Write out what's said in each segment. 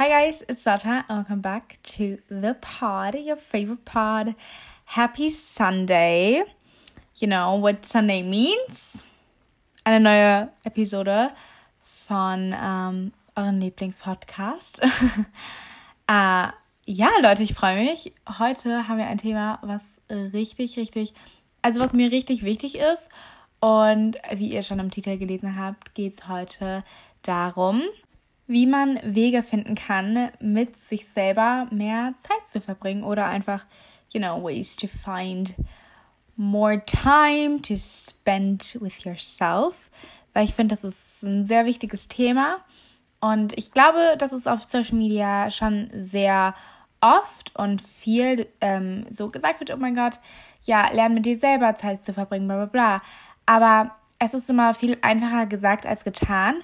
Hi guys, it's Zata and welcome back to the pod, your favorite pod. Happy Sunday. You know what Sunday means? Eine neue Episode von ähm, eurem Lieblingspodcast. äh, ja, Leute, ich freue mich. Heute haben wir ein Thema, was richtig, richtig, also was mir richtig wichtig ist. Und wie ihr schon im Titel gelesen habt, geht es heute darum, wie man Wege finden kann, mit sich selber mehr Zeit zu verbringen oder einfach, you know, ways to find more time to spend with yourself. Weil ich finde, das ist ein sehr wichtiges Thema. Und ich glaube, dass es auf Social Media schon sehr oft und viel ähm, so gesagt wird, oh mein Gott, ja, lern mit dir selber Zeit zu verbringen, bla bla bla. Aber es ist immer viel einfacher gesagt als getan.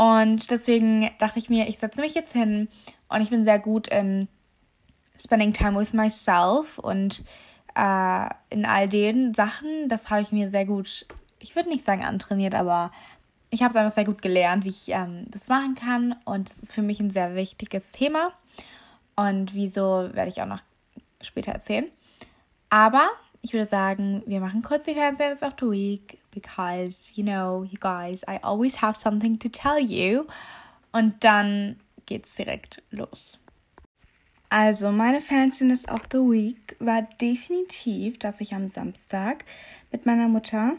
Und deswegen dachte ich mir, ich setze mich jetzt hin und ich bin sehr gut in spending time with myself und äh, in all den Sachen. Das habe ich mir sehr gut, ich würde nicht sagen antrainiert, aber ich habe es einfach sehr gut gelernt, wie ich ähm, das machen kann. Und das ist für mich ein sehr wichtiges Thema. Und wieso werde ich auch noch später erzählen. Aber ich würde sagen, wir machen kurz die Fernsehs of the Week because, you know, you guys, I always have something to tell you. Und dann geht's direkt los. Also, meine Fanciness of the Week war definitiv, dass ich am Samstag mit meiner Mutter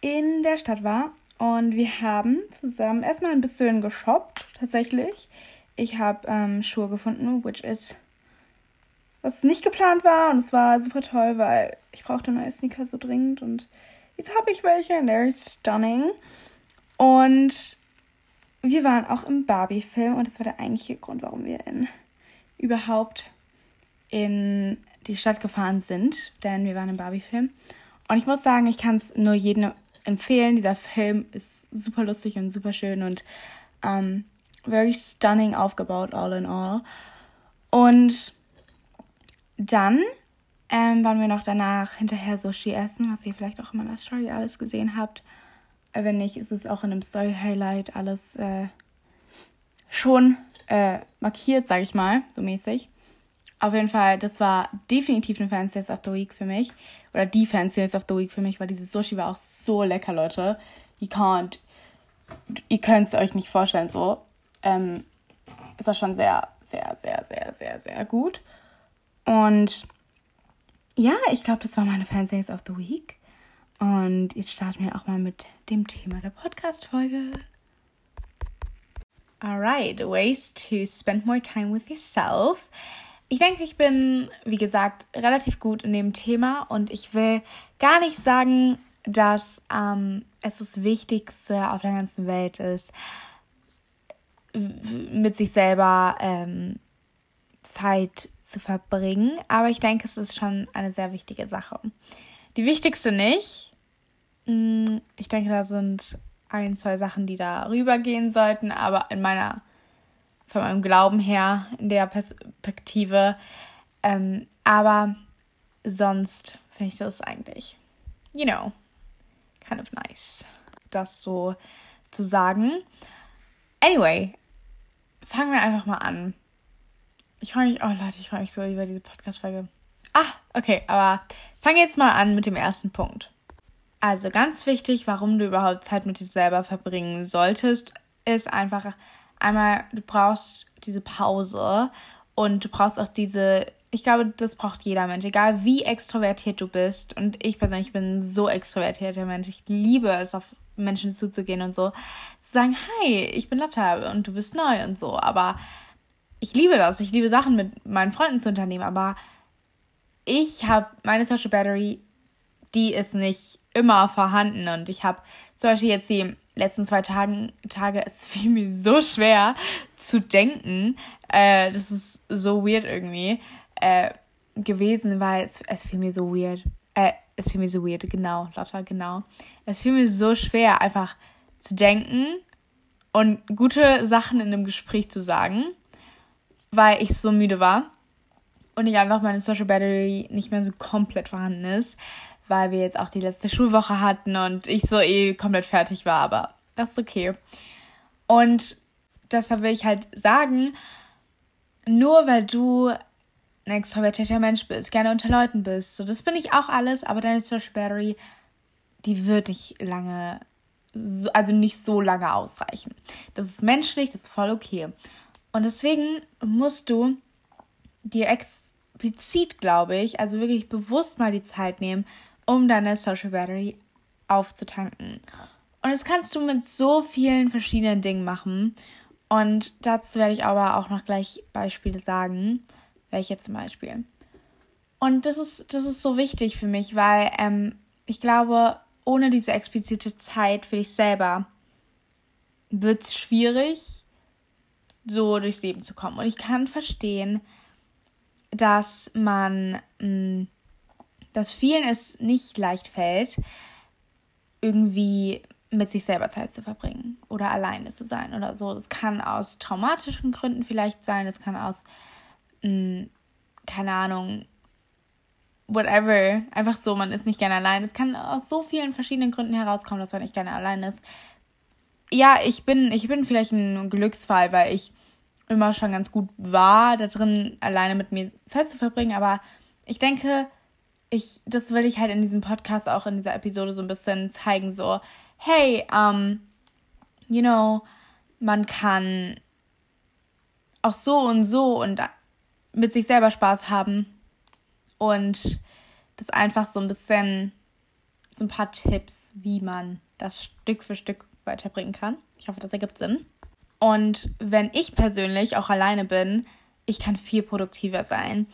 in der Stadt war und wir haben zusammen erstmal ein bisschen geshoppt, tatsächlich. Ich habe ähm, Schuhe gefunden, which is was nicht geplant war und es war super toll, weil ich brauchte neue Sneaker so dringend und jetzt habe ich welche they're stunning. Und wir waren auch im Barbie-Film und das war der eigentliche Grund, warum wir in, überhaupt in die Stadt gefahren sind, denn wir waren im Barbie-Film. Und ich muss sagen, ich kann es nur jedem empfehlen. Dieser Film ist super lustig und super schön und um, very stunning aufgebaut, all in all. Und dann ähm, waren wir noch danach hinterher Sushi essen, was ihr vielleicht auch in meiner Story alles gesehen habt. Wenn nicht, ist es auch in einem Story-Highlight alles äh, schon äh, markiert, sag ich mal, so mäßig. Auf jeden Fall, das war definitiv eine Fancy of the Week für mich. Oder die Fancy of the Week für mich, weil dieses Sushi war auch so lecker, Leute. You can't, ihr könnt es euch nicht vorstellen, so. Ähm, ist das schon sehr, sehr, sehr, sehr, sehr, sehr gut. Und ja, ich glaube, das war meine Fansays of the Week. Und jetzt starten wir auch mal mit dem Thema der Podcast-Folge. Alright, ways to spend more time with yourself. Ich denke, ich bin, wie gesagt, relativ gut in dem Thema und ich will gar nicht sagen, dass ähm, es das Wichtigste auf der ganzen Welt ist, mit sich selber ähm, Zeit zu verbringen. Aber ich denke, es ist schon eine sehr wichtige Sache. Die wichtigste nicht. Mm, ich denke, da sind ein, zwei Sachen, die da rübergehen sollten. Aber in meiner, von meinem Glauben her, in der Perspektive. Ähm, aber sonst finde ich das eigentlich, you know, kind of nice, das so zu sagen. Anyway, fangen wir einfach mal an. Ich freue mich, oh Leute, ich freue mich so über diese Podcast-Folge. Ah, okay, aber fange jetzt mal an mit dem ersten Punkt. Also ganz wichtig, warum du überhaupt Zeit mit dir selber verbringen solltest, ist einfach einmal, du brauchst diese Pause und du brauchst auch diese, ich glaube, das braucht jeder Mensch, egal wie extrovertiert du bist. Und ich persönlich bin so extrovertierter Mensch. Ich liebe es, auf Menschen zuzugehen und so. Zu sagen, hi, ich bin Lotta und du bist neu und so. Aber ich liebe das. Ich liebe Sachen mit meinen Freunden zu unternehmen, aber ich habe meine Social Battery, die ist nicht immer vorhanden und ich habe zum Beispiel jetzt die letzten zwei Tagen, Tage, es fiel mir so schwer zu denken. Äh, das ist so weird irgendwie äh, gewesen, weil es, es fiel mir so weird. Äh, es fiel mir so weird, genau, Lotta, genau. Es fiel mir so schwer, einfach zu denken und gute Sachen in einem Gespräch zu sagen weil ich so müde war und ich einfach meine Social Battery nicht mehr so komplett vorhanden ist, weil wir jetzt auch die letzte Schulwoche hatten und ich so eh komplett fertig war, aber das ist okay. Und deshalb will ich halt sagen, nur weil du ein extrovertierter Mensch bist, gerne unter Leuten bist, so das bin ich auch alles, aber deine Social Battery, die wird nicht lange, also nicht so lange ausreichen. Das ist menschlich, das ist voll okay. Und deswegen musst du dir explizit, glaube ich, also wirklich bewusst mal die Zeit nehmen, um deine Social Battery aufzutanken. Und das kannst du mit so vielen verschiedenen Dingen machen. Und dazu werde ich aber auch noch gleich Beispiele sagen. Welche zum Beispiel. Und das ist, das ist so wichtig für mich, weil ähm, ich glaube, ohne diese explizite Zeit für dich selber wird es schwierig, so durchs Leben zu kommen. Und ich kann verstehen, dass man, mh, mm, dass vielen es nicht leicht fällt, irgendwie mit sich selber Zeit zu verbringen oder alleine zu sein oder so. Das kann aus traumatischen Gründen vielleicht sein, es kann aus, mh, mm, keine Ahnung, whatever, einfach so, man ist nicht gerne allein. Es kann aus so vielen verschiedenen Gründen herauskommen, dass man nicht gerne allein ist. Ja, ich bin, ich bin vielleicht ein Glücksfall, weil ich immer schon ganz gut war, da drin alleine mit mir Zeit zu verbringen. Aber ich denke, ich, das will ich halt in diesem Podcast auch in dieser Episode so ein bisschen zeigen, so, hey, um, you know, man kann auch so und so und mit sich selber Spaß haben und das einfach so ein bisschen, so ein paar Tipps, wie man das Stück für Stück weiterbringen kann. Ich hoffe, das ergibt Sinn. Und wenn ich persönlich auch alleine bin, ich kann viel produktiver sein.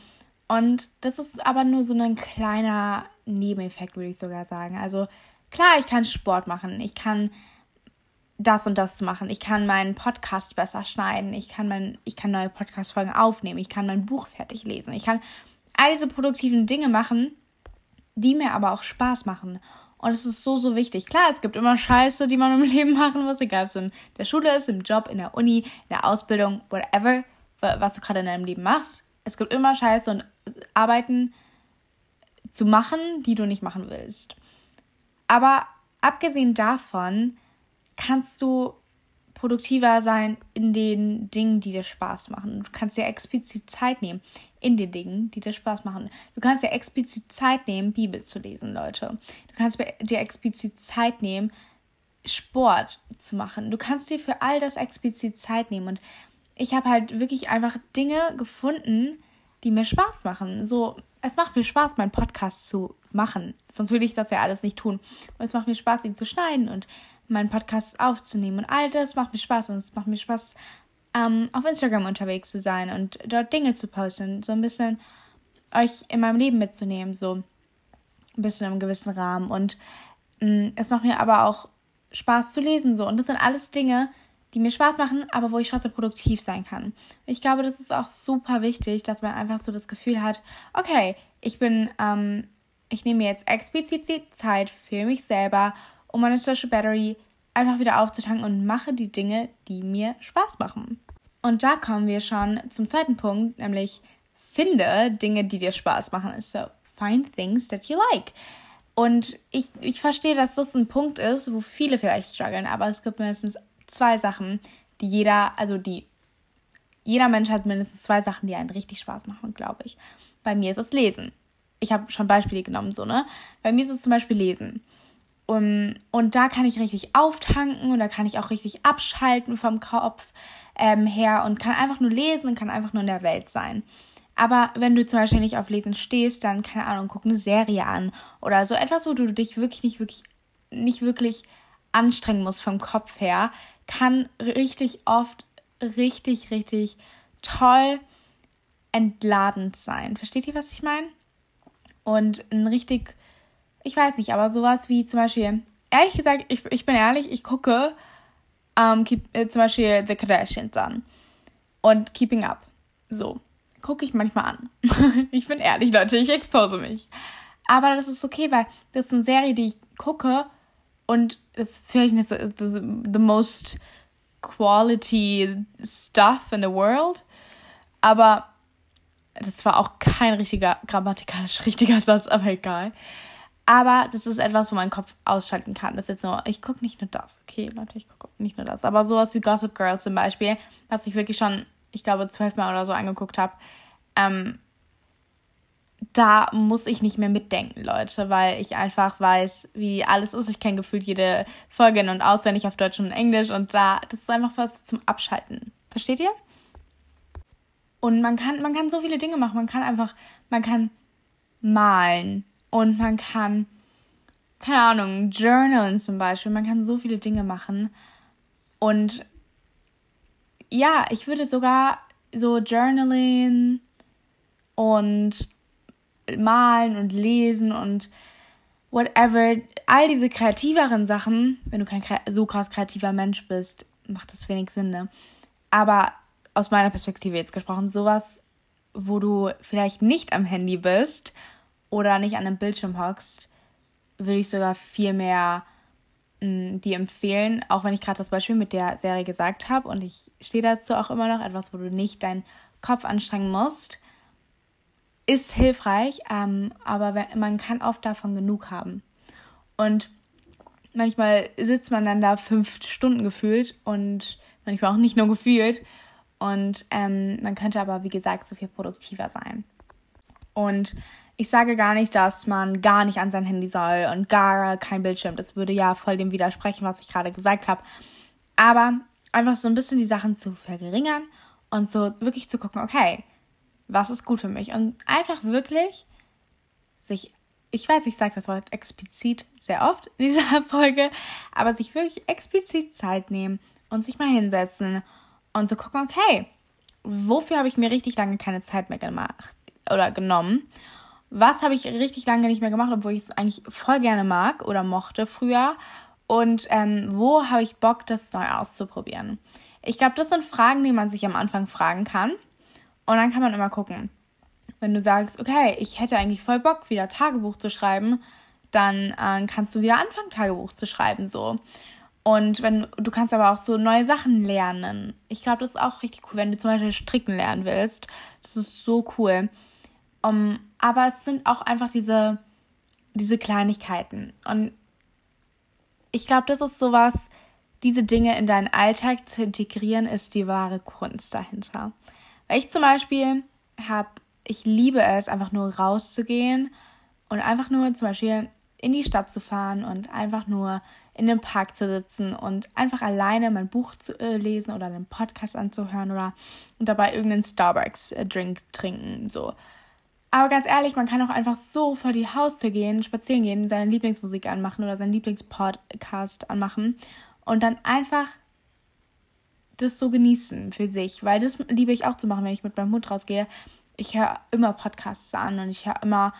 Und das ist aber nur so ein kleiner Nebeneffekt, würde ich sogar sagen. Also klar, ich kann Sport machen, ich kann das und das machen, ich kann meinen Podcast besser schneiden, ich kann, mein, ich kann neue Podcast-Folgen aufnehmen, ich kann mein Buch fertig lesen, ich kann all diese produktiven Dinge machen, die mir aber auch Spaß machen. Und es ist so, so wichtig. Klar, es gibt immer Scheiße, die man im Leben machen muss, egal ob es in der Schule ist, im Job, in der Uni, in der Ausbildung, whatever, was du gerade in deinem Leben machst. Es gibt immer Scheiße und Arbeiten zu machen, die du nicht machen willst. Aber abgesehen davon kannst du produktiver sein in den Dingen, die dir Spaß machen. Du kannst dir explizit Zeit nehmen in den Dingen, die dir Spaß machen. Du kannst dir explizit Zeit nehmen, Bibel zu lesen, Leute. Du kannst dir explizit Zeit nehmen, Sport zu machen. Du kannst dir für all das explizit Zeit nehmen. Und ich habe halt wirklich einfach Dinge gefunden, die mir Spaß machen. So, es macht mir Spaß, meinen Podcast zu machen. Sonst würde ich das ja alles nicht tun. Und es macht mir Spaß, ihn zu schneiden und meinen Podcast aufzunehmen. Und all das macht mir Spaß. Und es macht mir Spaß, ähm, auf Instagram unterwegs zu sein und dort Dinge zu posten, so ein bisschen euch in meinem Leben mitzunehmen, so ein bisschen im gewissen Rahmen. Und ähm, es macht mir aber auch Spaß zu lesen, so. Und das sind alles Dinge, die mir Spaß machen, aber wo ich trotzdem produktiv sein kann. Ich glaube, das ist auch super wichtig, dass man einfach so das Gefühl hat, okay, ich bin, ähm, ich nehme mir jetzt explizit die Zeit für mich selber, um meine Social Battery einfach wieder aufzutanken und mache die Dinge, die mir Spaß machen. Und da kommen wir schon zum zweiten Punkt, nämlich finde Dinge, die dir Spaß machen. So, find things that you like. Und ich, ich verstehe, dass das ein Punkt ist, wo viele vielleicht strugglen, aber es gibt mindestens zwei Sachen, die jeder, also die, jeder Mensch hat mindestens zwei Sachen, die einen richtig Spaß machen, glaube ich. Bei mir ist es Lesen. Ich habe schon Beispiele genommen, so, ne? Bei mir ist es zum Beispiel Lesen. Um, und da kann ich richtig auftanken und da kann ich auch richtig abschalten vom Kopf ähm, her und kann einfach nur lesen und kann einfach nur in der Welt sein. Aber wenn du zum Beispiel nicht auf Lesen stehst, dann, keine Ahnung, guck eine Serie an oder so etwas, wo du dich wirklich nicht wirklich, nicht wirklich anstrengen musst vom Kopf her, kann richtig oft richtig, richtig toll entladend sein. Versteht ihr, was ich meine? Und ein richtig ich weiß nicht, aber sowas wie zum Beispiel, ehrlich gesagt, ich, ich bin ehrlich, ich gucke ähm, keep, äh, zum Beispiel The Kardashians an und Keeping Up. So, gucke ich manchmal an. ich bin ehrlich, Leute, ich expose mich. Aber das ist okay, weil das ist eine Serie, die ich gucke und das ist vielleicht nicht the, most quality stuff in the world. Aber das war auch kein richtiger, grammatikalisch richtiger Satz, aber egal. Aber das ist etwas, wo mein Kopf ausschalten kann. Das ist jetzt nur, ich gucke nicht nur das. Okay, Leute, ich gucke nicht nur das. Aber sowas wie Gossip Girl zum Beispiel, was ich wirklich schon ich glaube, zwölfmal oder so angeguckt habe, ähm, da muss ich nicht mehr mitdenken, Leute, weil ich einfach weiß, wie alles ist. Ich kenne gefühlt jede Folge in- und auswendig auf Deutsch und Englisch und da, das ist einfach was zum Abschalten. Versteht ihr? Und man kann, man kann so viele Dinge machen. Man kann einfach, man kann malen und man kann, keine Ahnung, journalen zum Beispiel. Man kann so viele Dinge machen. Und ja, ich würde sogar so Journaling und malen und lesen und whatever, all diese kreativeren Sachen, wenn du kein so krass kreativer Mensch bist, macht das wenig Sinn, ne? Aber aus meiner Perspektive jetzt gesprochen, sowas, wo du vielleicht nicht am Handy bist oder nicht an einem Bildschirm hockst, würde ich sogar viel mehr mh, dir empfehlen, auch wenn ich gerade das Beispiel mit der Serie gesagt habe und ich stehe dazu auch immer noch, etwas, wo du nicht deinen Kopf anstrengen musst, ist hilfreich, ähm, aber wenn, man kann oft davon genug haben. Und manchmal sitzt man dann da fünf Stunden gefühlt und manchmal auch nicht nur gefühlt. Und ähm, man könnte aber, wie gesagt, so viel produktiver sein. Und ich sage gar nicht, dass man gar nicht an sein Handy soll und gar kein Bildschirm. Das würde ja voll dem widersprechen, was ich gerade gesagt habe. Aber einfach so ein bisschen die Sachen zu verringern und so wirklich zu gucken, okay, was ist gut für mich? Und einfach wirklich sich, ich weiß, ich sage das Wort explizit sehr oft in dieser Folge, aber sich wirklich explizit Zeit nehmen und sich mal hinsetzen und zu gucken, okay, wofür habe ich mir richtig lange keine Zeit mehr gemacht oder genommen? Was habe ich richtig lange nicht mehr gemacht, obwohl ich es eigentlich voll gerne mag oder mochte früher? Und ähm, wo habe ich Bock, das neu auszuprobieren? Ich glaube, das sind Fragen, die man sich am Anfang fragen kann. Und dann kann man immer gucken. Wenn du sagst, okay, ich hätte eigentlich voll Bock, wieder Tagebuch zu schreiben, dann äh, kannst du wieder anfangen, Tagebuch zu schreiben, so. Und wenn du kannst aber auch so neue Sachen lernen. Ich glaube, das ist auch richtig cool, wenn du zum Beispiel stricken lernen willst. Das ist so cool. Um, aber es sind auch einfach diese, diese Kleinigkeiten. Und ich glaube, das ist sowas, diese Dinge in deinen Alltag zu integrieren, ist die wahre Kunst dahinter. Weil ich zum Beispiel habe, ich liebe es, einfach nur rauszugehen und einfach nur zum Beispiel in die Stadt zu fahren und einfach nur in dem Park zu sitzen und einfach alleine mein Buch zu äh, lesen oder einen Podcast anzuhören oder und dabei irgendeinen Starbucks-Drink äh, trinken. So. Aber ganz ehrlich, man kann auch einfach so vor die Haustür gehen, spazieren gehen, seine Lieblingsmusik anmachen oder seinen Lieblingspodcast anmachen und dann einfach das so genießen für sich, weil das liebe ich auch zu machen, wenn ich mit meinem Hund rausgehe. Ich höre immer Podcasts an und ich höre immer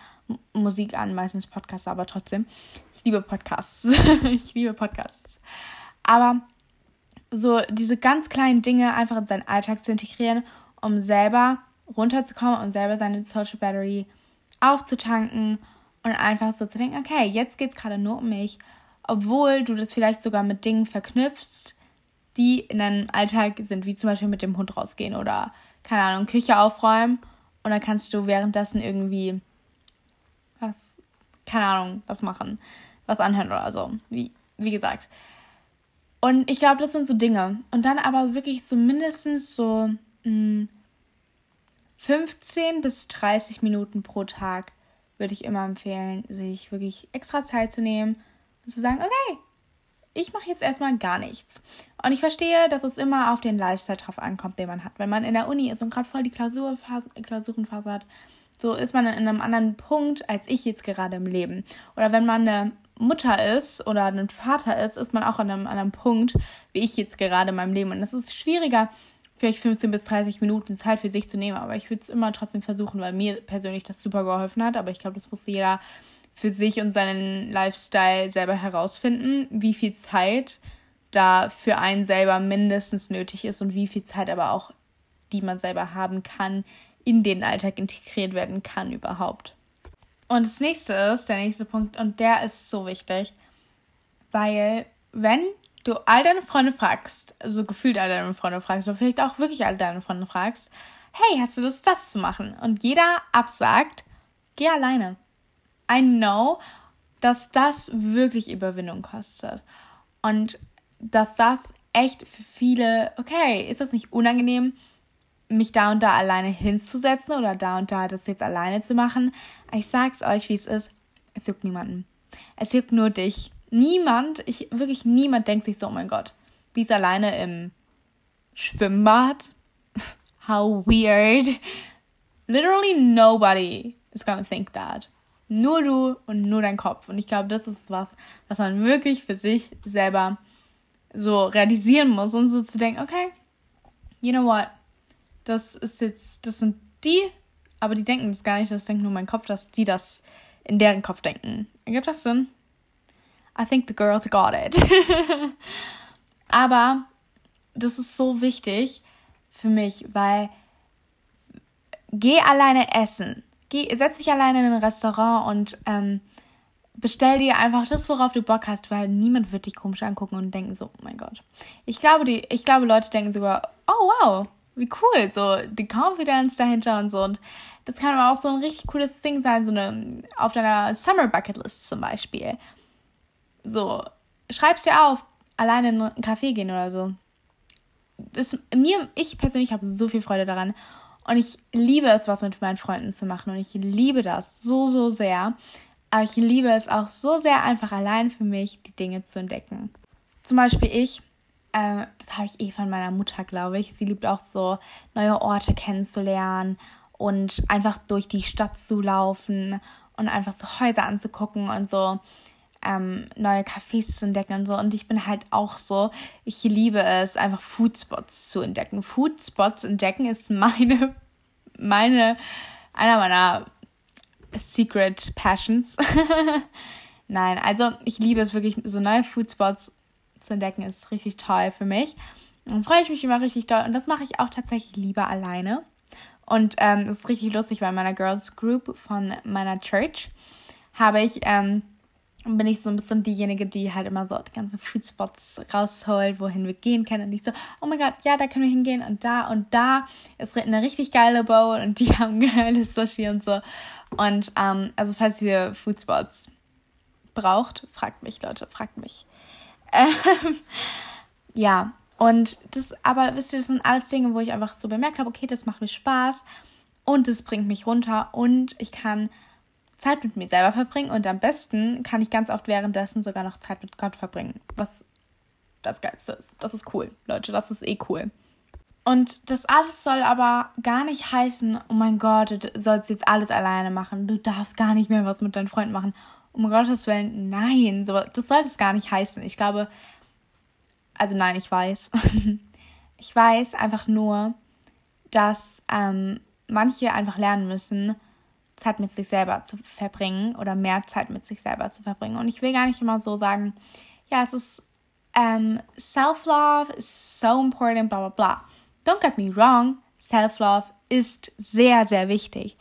Musik an, meistens Podcasts, aber trotzdem. Ich liebe Podcasts. ich liebe Podcasts. Aber so diese ganz kleinen Dinge einfach in seinen Alltag zu integrieren, um selber runterzukommen und selber seine Social Battery aufzutanken und einfach so zu denken, okay, jetzt geht es gerade nur um mich, obwohl du das vielleicht sogar mit Dingen verknüpfst, die in deinem Alltag sind, wie zum Beispiel mit dem Hund rausgehen oder, keine Ahnung, Küche aufräumen und dann kannst du währenddessen irgendwie was, keine Ahnung, was machen, was anhören oder so, wie, wie gesagt. Und ich glaube, das sind so Dinge. Und dann aber wirklich so mindestens so mh, 15 bis 30 Minuten pro Tag würde ich immer empfehlen, sich wirklich extra Zeit zu nehmen und zu sagen, okay, ich mache jetzt erstmal gar nichts. Und ich verstehe, dass es immer auf den Lifestyle drauf ankommt, den man hat. Wenn man in der Uni ist und gerade voll die Klausurphase, Klausurenphase hat, so ist man in einem anderen Punkt als ich jetzt gerade im Leben. Oder wenn man eine Mutter ist oder ein Vater ist, ist man auch an einem anderen Punkt, wie ich jetzt gerade in meinem Leben. Und es ist schwieriger, vielleicht 15 bis 30 Minuten Zeit für sich zu nehmen. Aber ich würde es immer trotzdem versuchen, weil mir persönlich das super geholfen hat. Aber ich glaube, das muss jeder für sich und seinen Lifestyle selber herausfinden, wie viel Zeit da für einen selber mindestens nötig ist und wie viel Zeit aber auch, die man selber haben kann, in den Alltag integriert werden kann überhaupt. Und das nächste ist, der nächste Punkt, und der ist so wichtig, weil wenn du all deine Freunde fragst, also gefühlt all deine Freunde fragst, oder vielleicht auch wirklich all deine Freunde fragst, hey, hast du Lust, das zu machen? Und jeder absagt, geh alleine. I know, dass das wirklich Überwindung kostet. Und dass das echt für viele, okay, ist das nicht unangenehm? mich da und da alleine hinzusetzen oder da und da das jetzt alleine zu machen. Ich sag's euch, wie es ist. Es juckt niemanden. Es juckt nur dich. Niemand, ich wirklich niemand denkt sich so, oh mein Gott, die ist alleine im Schwimmbad. How weird. Literally nobody is gonna think that. Nur du und nur dein Kopf. Und ich glaube, das ist was, was man wirklich für sich selber so realisieren muss und so zu denken, okay, you know what, das ist jetzt, das sind die, aber die denken das gar nicht, das denkt nur mein Kopf, dass die das in deren Kopf denken. Ergibt das Sinn? I think the girls got it. aber das ist so wichtig für mich, weil geh alleine essen. Geh, setz dich alleine in ein Restaurant und ähm, bestell dir einfach das, worauf du Bock hast, weil niemand wird dich komisch angucken und denken so, oh mein Gott. Ich glaube, die, ich glaube, Leute denken sogar, oh wow, wie cool, so die Confidence dahinter und so. Und das kann aber auch so ein richtig cooles Ding sein, so eine auf deiner Summer Bucket List zum Beispiel. So, schreib's dir auf, alleine in einen Café gehen oder so. Das, mir, ich persönlich habe so viel Freude daran. Und ich liebe es, was mit meinen Freunden zu machen. Und ich liebe das so, so sehr. Aber ich liebe es auch so sehr, einfach allein für mich die Dinge zu entdecken. Zum Beispiel ich, äh, das habe ich eh von meiner Mutter, glaube ich. Sie liebt auch so, neue Orte kennenzulernen und einfach durch die Stadt zu laufen und einfach so Häuser anzugucken und so ähm, neue Cafés zu entdecken und so. Und ich bin halt auch so, ich liebe es, einfach Foodspots zu entdecken. Foodspots entdecken ist meine, meine, einer meiner Secret Passions. Nein, also ich liebe es wirklich, so neue Foodspots zu entdecken, ist richtig toll für mich. Dann freue ich mich immer richtig doll. Und das mache ich auch tatsächlich lieber alleine. Und ähm, das ist richtig lustig, weil in meiner Girls Group von meiner Church habe ich ähm, bin ich so ein bisschen diejenige, die halt immer so die ganzen Foodspots rausholt, wohin wir gehen können. Und ich so, oh mein Gott, ja, da können wir hingehen und da und da ist eine richtig geile Bowl und die haben geiles Sushi und so. Und ähm, also falls ihr Foodspots braucht, fragt mich, Leute, fragt mich. Ähm, ja, und das, aber wisst ihr, das sind alles Dinge, wo ich einfach so bemerkt habe, okay, das macht mir Spaß und es bringt mich runter und ich kann Zeit mit mir selber verbringen und am besten kann ich ganz oft währenddessen sogar noch Zeit mit Gott verbringen, was das Geilste ist. Das ist cool, Leute, das ist eh cool. Und das alles soll aber gar nicht heißen, oh mein Gott, du sollst jetzt alles alleine machen, du darfst gar nicht mehr was mit deinen Freunden machen. Um Gottes Willen, nein, das soll es gar nicht heißen. Ich glaube, also nein, ich weiß. ich weiß einfach nur, dass ähm, manche einfach lernen müssen, Zeit mit sich selber zu verbringen oder mehr Zeit mit sich selber zu verbringen. Und ich will gar nicht immer so sagen, ja, es ist ähm, Self-Love is so important, bla bla bla. Don't get me wrong, Self-Love ist sehr, sehr wichtig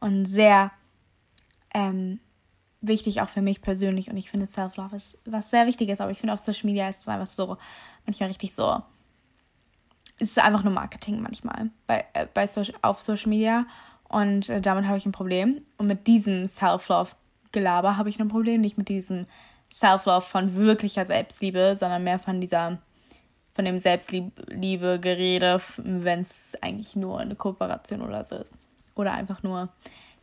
und sehr ähm, wichtig auch für mich persönlich. Und ich finde, Self-Love ist was sehr Wichtiges, aber ich finde auf Social Media ist es einfach so, manchmal richtig so, es ist einfach nur Marketing manchmal bei, äh, bei Social, auf Social Media. Und äh, damit habe ich ein Problem. Und mit diesem Self-Love-Gelaber habe ich ein Problem. Nicht mit diesem Self-Love von wirklicher Selbstliebe, sondern mehr von dieser, von dem Selbstliebe-Gerede, wenn es eigentlich nur eine Kooperation oder so ist. Oder einfach nur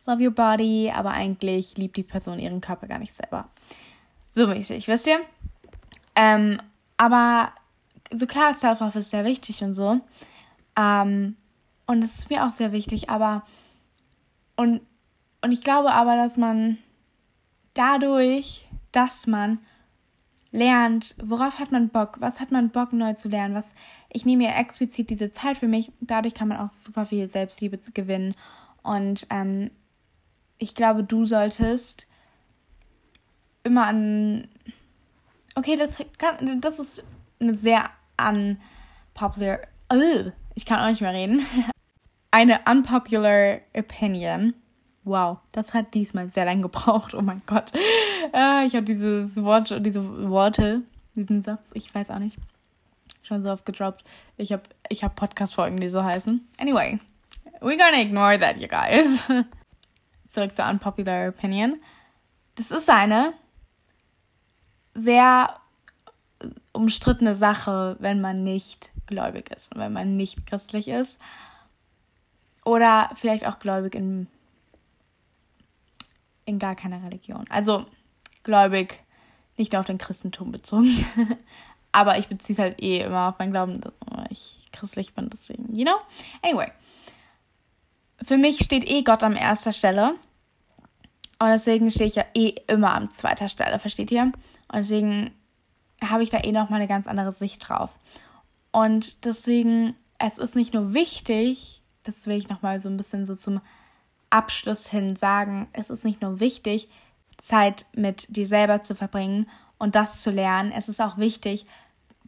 love your body, aber eigentlich liebt die Person ihren Körper gar nicht selber. So mäßig, wisst ihr? Ähm, aber so klar, Self-Love ist sehr wichtig und so. Ähm, und es ist mir auch sehr wichtig, aber und, und ich glaube aber, dass man dadurch, dass man lernt, worauf hat man Bock, was hat man Bock neu zu lernen, was ich nehme mir explizit diese Zeit für mich, dadurch kann man auch super viel Selbstliebe gewinnen. Und ähm, ich glaube, du solltest immer an okay, das kann, das ist eine sehr unpopular, ich kann auch nicht mehr reden, eine unpopular opinion. Wow, das hat diesmal sehr lange gebraucht. Oh mein Gott. Äh, ich habe dieses Wort, diese Worte, diesen Satz, ich weiß auch nicht, schon so oft gedroppt. Ich habe ich hab Podcast-Folgen, die so heißen. Anyway, we're gonna ignore that, you guys. Zurück zur unpopular opinion. Das ist eine sehr umstrittene Sache, wenn man nicht gläubig ist und wenn man nicht christlich ist. Oder vielleicht auch gläubig in, in gar keiner Religion. Also gläubig nicht nur auf den Christentum bezogen. Aber ich beziehe es halt eh immer auf meinen Glauben, dass ich christlich bin, deswegen, you know? Anyway. Für mich steht eh Gott an erster Stelle. Und deswegen stehe ich ja eh immer an zweiter Stelle, versteht ihr? Und deswegen habe ich da eh nochmal eine ganz andere Sicht drauf. Und deswegen, es ist nicht nur wichtig, das will ich nochmal so ein bisschen so zum Abschluss hin sagen, es ist nicht nur wichtig, Zeit mit dir selber zu verbringen und das zu lernen. Es ist auch wichtig,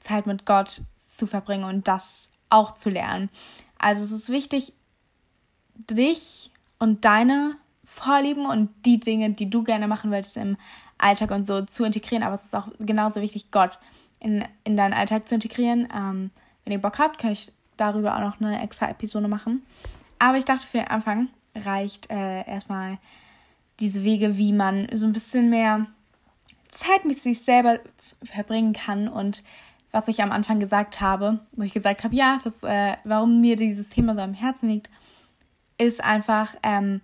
Zeit mit Gott zu verbringen und das auch zu lernen. Also es ist wichtig, dich und deine Vorlieben und die Dinge, die du gerne machen willst im Alltag und so zu integrieren. Aber es ist auch genauso wichtig, Gott in, in deinen Alltag zu integrieren. Ähm, wenn ihr Bock habt, kann ich darüber auch noch eine extra Episode machen. Aber ich dachte, für den Anfang reicht äh, erstmal diese Wege, wie man so ein bisschen mehr Zeit mit sich selber verbringen kann und was ich am Anfang gesagt habe, wo ich gesagt habe, ja, das, äh, warum mir dieses Thema so am Herzen liegt, ist einfach ähm,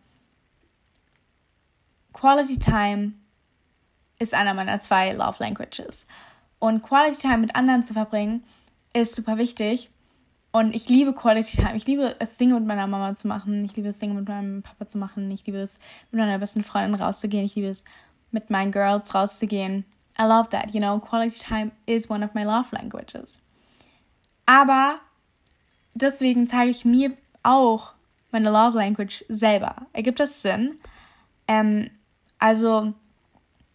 Quality Time ist einer meiner zwei Love Languages. Und Quality Time mit anderen zu verbringen, ist super wichtig. Und ich liebe Quality Time. Ich liebe es, Dinge mit meiner Mama zu machen. Ich liebe es, Dinge mit meinem Papa zu machen. Ich liebe es, mit meiner besten Freundin rauszugehen. Ich liebe es, mit meinen Girls rauszugehen. I love that. You know, quality time is one of my love languages. Aber deswegen zeige ich mir auch meine Love Language selber. Ergibt das Sinn? Ähm, also,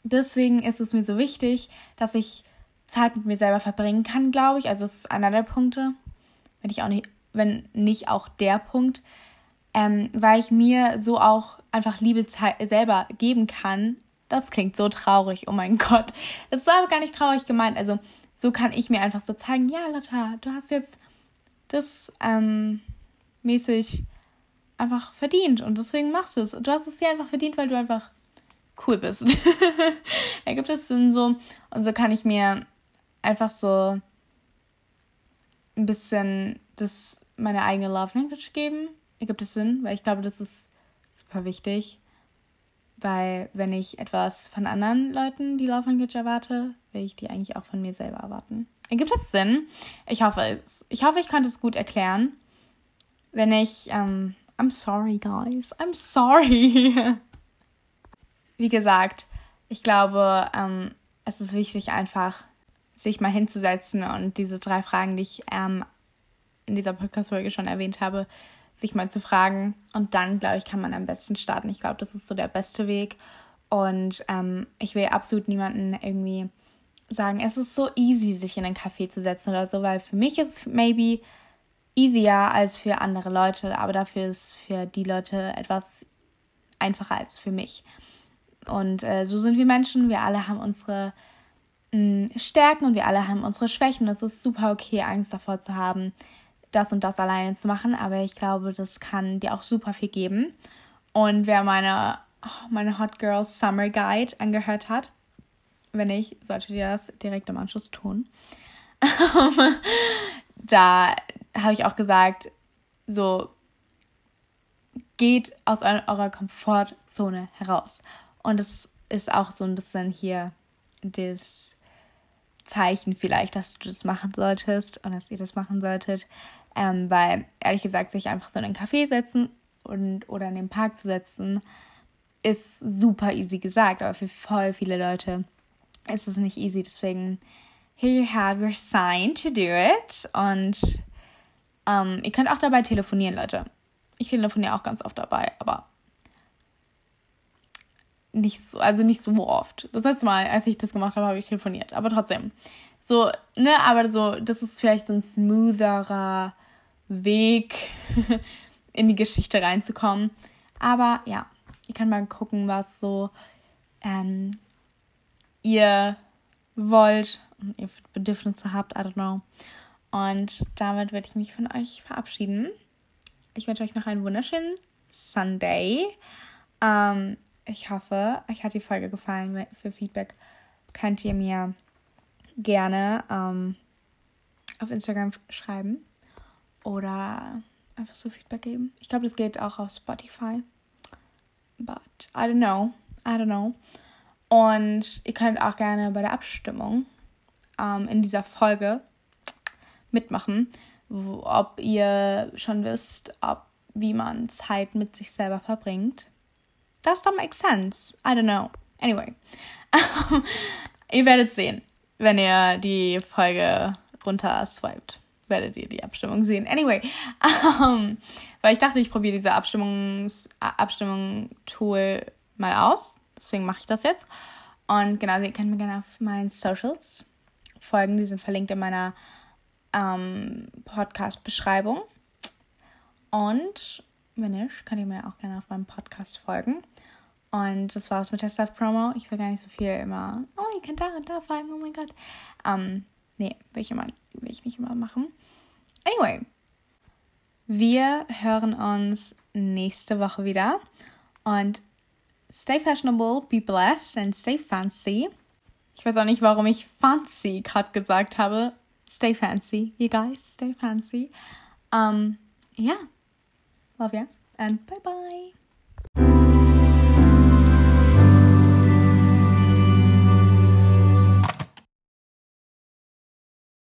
deswegen ist es mir so wichtig, dass ich Zeit mit mir selber verbringen kann, glaube ich. Also, es ist einer der Punkte wenn ich auch nicht, wenn nicht auch der Punkt, ähm, weil ich mir so auch einfach Liebe selber geben kann. Das klingt so traurig, oh mein Gott. Das ist aber gar nicht traurig gemeint. Also so kann ich mir einfach so zeigen, ja, Lotta, du hast jetzt das ähm, mäßig einfach verdient und deswegen machst du es. Du hast es dir einfach verdient, weil du einfach cool bist. Ergibt es Sinn so und so kann ich mir einfach so ein bisschen das meine eigene Love Language geben. Ergibt es Sinn? Weil ich glaube, das ist super wichtig. Weil wenn ich etwas von anderen Leuten die Love Language erwarte, will ich die eigentlich auch von mir selber erwarten. Ergibt das Sinn? Ich hoffe es. Ich hoffe, ich konnte es gut erklären. Wenn ich, ähm, I'm sorry, guys. I'm sorry. Wie gesagt, ich glaube, ähm, es ist wichtig, einfach sich mal hinzusetzen und diese drei Fragen, die ich ähm, in dieser Podcast-Folge schon erwähnt habe, sich mal zu fragen. Und dann, glaube ich, kann man am besten starten. Ich glaube, das ist so der beste Weg. Und ähm, ich will absolut niemanden irgendwie sagen, es ist so easy, sich in einen Café zu setzen oder so, weil für mich ist es maybe easier als für andere Leute, aber dafür ist für die Leute etwas einfacher als für mich. Und äh, so sind wir Menschen, wir alle haben unsere Stärken und wir alle haben unsere Schwächen. Es ist super okay, Angst davor zu haben, das und das alleine zu machen, aber ich glaube, das kann dir auch super viel geben. Und wer meine, oh, meine Hot Girls Summer Guide angehört hat, wenn nicht, solltet ihr das direkt im Anschluss tun. da habe ich auch gesagt, so geht aus eurer Komfortzone heraus. Und es ist auch so ein bisschen hier das Zeichen vielleicht, dass du das machen solltest und dass ihr das machen solltet. Ähm, weil, ehrlich gesagt, sich einfach so in einen Café setzen und, oder in den Park zu setzen, ist super easy gesagt, aber für voll viele Leute ist es nicht easy. Deswegen, here you have your sign to do it. Und ähm, ihr könnt auch dabei telefonieren, Leute. Ich telefoniere auch ganz oft dabei, aber nicht so, also nicht so oft. Das letzte Mal, als ich das gemacht habe, habe ich telefoniert. Aber trotzdem. So, ne, aber so, das ist vielleicht so ein smootherer Weg, in die Geschichte reinzukommen. Aber ja, ihr könnt mal gucken, was so ähm, ihr wollt und ihr Bedürfnisse habt, I don't know. Und damit werde ich mich von euch verabschieden. Ich wünsche euch noch einen wunderschönen Sunday. Ähm, ich hoffe, euch hat die Folge gefallen. Für Feedback könnt ihr mir gerne ähm, auf Instagram schreiben oder einfach so Feedback geben. Ich glaube, das geht auch auf Spotify. But I don't know. I don't know. Und ihr könnt auch gerne bei der Abstimmung ähm, in dieser Folge mitmachen, ob ihr schon wisst, ob, wie man Zeit mit sich selber verbringt. Das don't make sense. I don't know. Anyway. ihr werdet sehen, wenn ihr die Folge runter swiped werdet ihr die Abstimmung sehen. Anyway, um, weil ich dachte, ich probiere diese Abstimmungs Abstimmung-Tool mal aus. Deswegen mache ich das jetzt. Und genau, ihr könnt mir gerne auf meinen Socials folgen. Die sind verlinkt in meiner ähm, Podcast-Beschreibung. Und wenn nicht, könnt ihr mir auch gerne auf meinem Podcast folgen. Und das war's mit der Self-Promo. Ich will gar nicht so viel immer, oh, ihr könnt da und da folgen, oh mein Gott. Ähm, nee, will ich, immer, will ich nicht immer machen. Anyway, wir hören uns nächste Woche wieder. Und stay fashionable, be blessed and stay fancy. Ich weiß auch nicht, warum ich fancy gerade gesagt habe. Stay fancy, you guys, stay fancy. Um, yeah, love ya and bye bye.